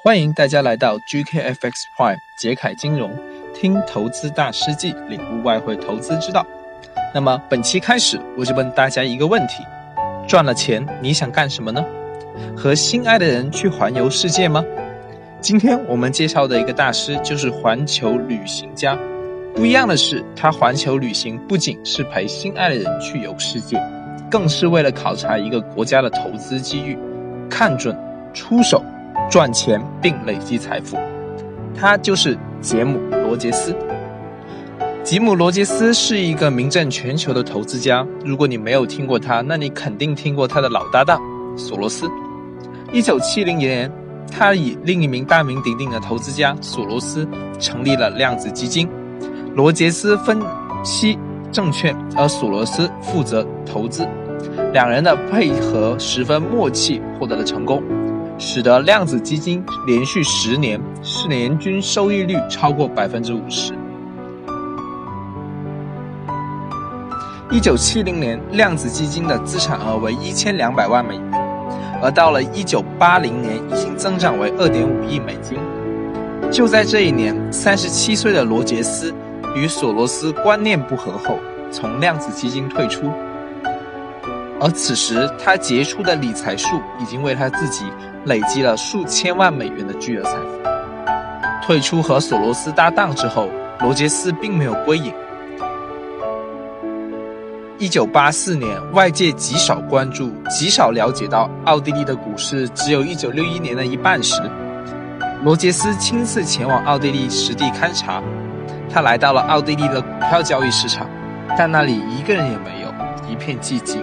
欢迎大家来到 GKFX Prime 杰凯金融，听投资大师记，领悟外汇投资之道。那么本期开始，我就问大家一个问题：赚了钱你想干什么呢？和心爱的人去环游世界吗？今天我们介绍的一个大师就是环球旅行家。不一样的是，他环球旅行不仅是陪心爱的人去游世界，更是为了考察一个国家的投资机遇，看准出手。赚钱并累积财富，他就是杰姆·罗杰斯。吉姆·罗杰斯是一个名震全球的投资家。如果你没有听过他，那你肯定听过他的老搭档索罗斯。一九七零年，他以另一名大名鼎鼎的投资家索罗斯成立了量子基金。罗杰斯分析证券，而索罗斯负责投资，两人的配合十分默契，获得了成功。使得量子基金连续十年是年均收益率超过百分之五十。一九七零年，量子基金的资产额为一千两百万美元，而到了一九八零年，已经增长为二点五亿美金。就在这一年，三十七岁的罗杰斯与索罗斯观念不合后，从量子基金退出。而此时，他杰出的理财术已经为他自己累积了数千万美元的巨额财富。退出和索罗斯搭档之后，罗杰斯并没有归隐。一九八四年，外界极少关注、极少了解到奥地利的股市只有一九六一年的一半时，罗杰斯亲自前往奥地利实地勘察。他来到了奥地利的股票交易市场，但那里一个人也没有，一片寂静。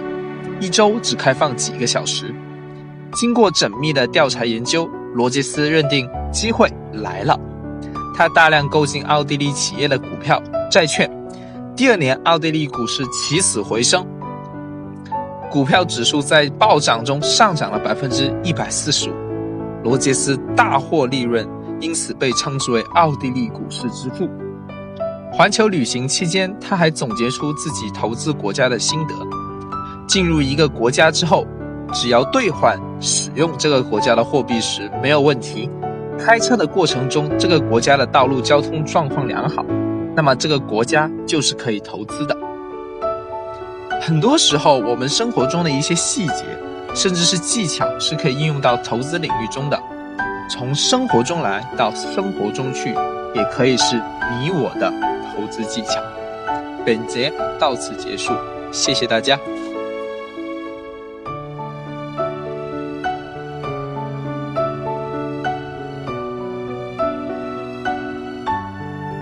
一周只开放几个小时。经过缜密的调查研究，罗杰斯认定机会来了。他大量购进奥地利企业的股票、债券。第二年，奥地利股市起死回生，股票指数在暴涨中上涨了百分之一百四十五。罗杰斯大获利润，因此被称之为奥地利股市之父。环球旅行期间，他还总结出自己投资国家的心得。进入一个国家之后，只要兑换使用这个国家的货币时没有问题，开车的过程中这个国家的道路交通状况良好，那么这个国家就是可以投资的。很多时候，我们生活中的一些细节，甚至是技巧，是可以应用到投资领域中的。从生活中来到生活中去，也可以是你我的投资技巧。本节到此结束，谢谢大家。